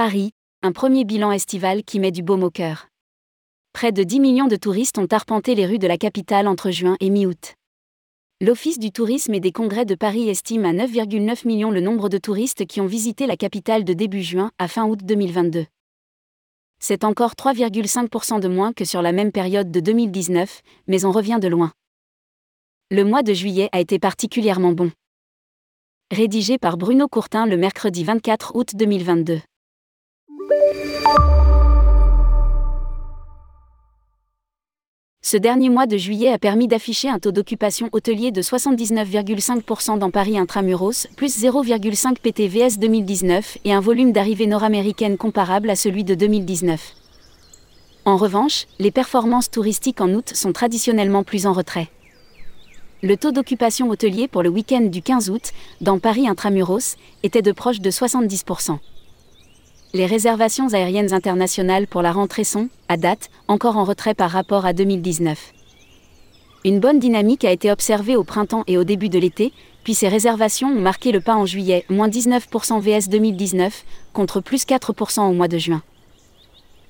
Paris, un premier bilan estival qui met du baume au cœur. Près de 10 millions de touristes ont arpenté les rues de la capitale entre juin et mi-août. L'Office du tourisme et des congrès de Paris estime à 9,9 millions le nombre de touristes qui ont visité la capitale de début juin à fin août 2022. C'est encore 3,5% de moins que sur la même période de 2019, mais on revient de loin. Le mois de juillet a été particulièrement bon. Rédigé par Bruno Courtin le mercredi 24 août 2022. Ce dernier mois de juillet a permis d'afficher un taux d'occupation hôtelier de 79,5% dans Paris intramuros, plus 0,5 PTVS 2019 et un volume d'arrivées nord-américaines comparable à celui de 2019. En revanche, les performances touristiques en août sont traditionnellement plus en retrait. Le taux d'occupation hôtelier pour le week-end du 15 août, dans Paris intramuros, était de proche de 70% les réservations aériennes internationales pour la rentrée sont, à date, encore en retrait par rapport à 2019. Une bonne dynamique a été observée au printemps et au début de l'été, puis ces réservations ont marqué le pas en juillet, moins 19% VS 2019, contre plus 4% au mois de juin.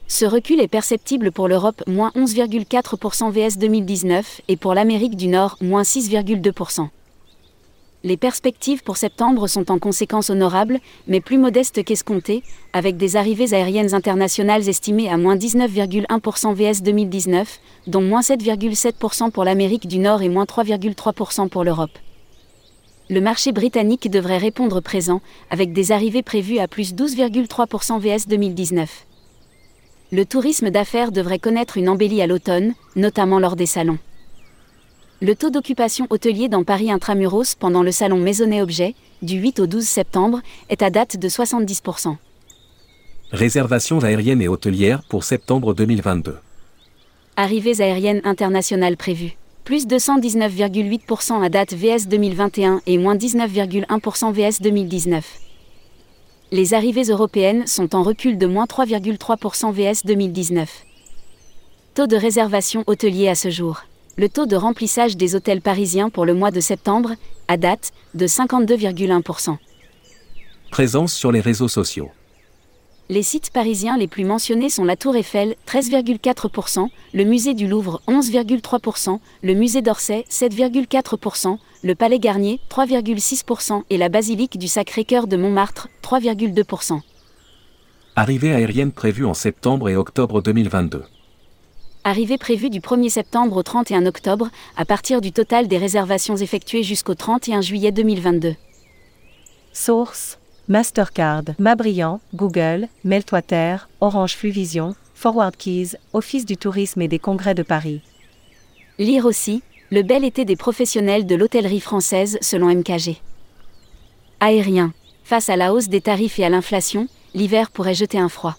Ce recul est perceptible pour l'Europe, moins 11,4% VS 2019, et pour l'Amérique du Nord, moins 6,2%. Les perspectives pour septembre sont en conséquence honorables, mais plus modestes qu'escomptées, avec des arrivées aériennes internationales estimées à moins 19,1% VS 2019, dont moins 7,7% pour l'Amérique du Nord et moins 3,3% pour l'Europe. Le marché britannique devrait répondre présent, avec des arrivées prévues à plus 12,3% VS 2019. Le tourisme d'affaires devrait connaître une embellie à l'automne, notamment lors des salons. Le taux d'occupation hôtelier dans Paris intramuros pendant le salon Maisonnet Objet, du 8 au 12 septembre, est à date de 70%. Réservations aériennes et hôtelières pour septembre 2022. Arrivées aériennes internationales prévues. Plus de 119,8% à date VS 2021 et moins 19,1% VS 2019. Les arrivées européennes sont en recul de moins 3,3% VS 2019. Taux de réservation hôtelier à ce jour le taux de remplissage des hôtels parisiens pour le mois de septembre, à date, de 52,1%. Présence sur les réseaux sociaux. Les sites parisiens les plus mentionnés sont la Tour Eiffel, 13,4%, le Musée du Louvre, 11,3%, le Musée d'Orsay, 7,4%, le Palais Garnier, 3,6% et la Basilique du Sacré-Cœur de Montmartre, 3,2%. Arrivée aérienne prévue en septembre et octobre 2022 arrivée prévue du 1er septembre au 31 octobre, à partir du total des réservations effectuées jusqu'au 31 juillet 2022. Source Mastercard, Mabriand, Google, Meltwater, Orange Fluvision, Forward Keys, Office du tourisme et des congrès de Paris. Lire aussi Le bel été des professionnels de l'hôtellerie française selon MKG. Aérien. Face à la hausse des tarifs et à l'inflation, l'hiver pourrait jeter un froid.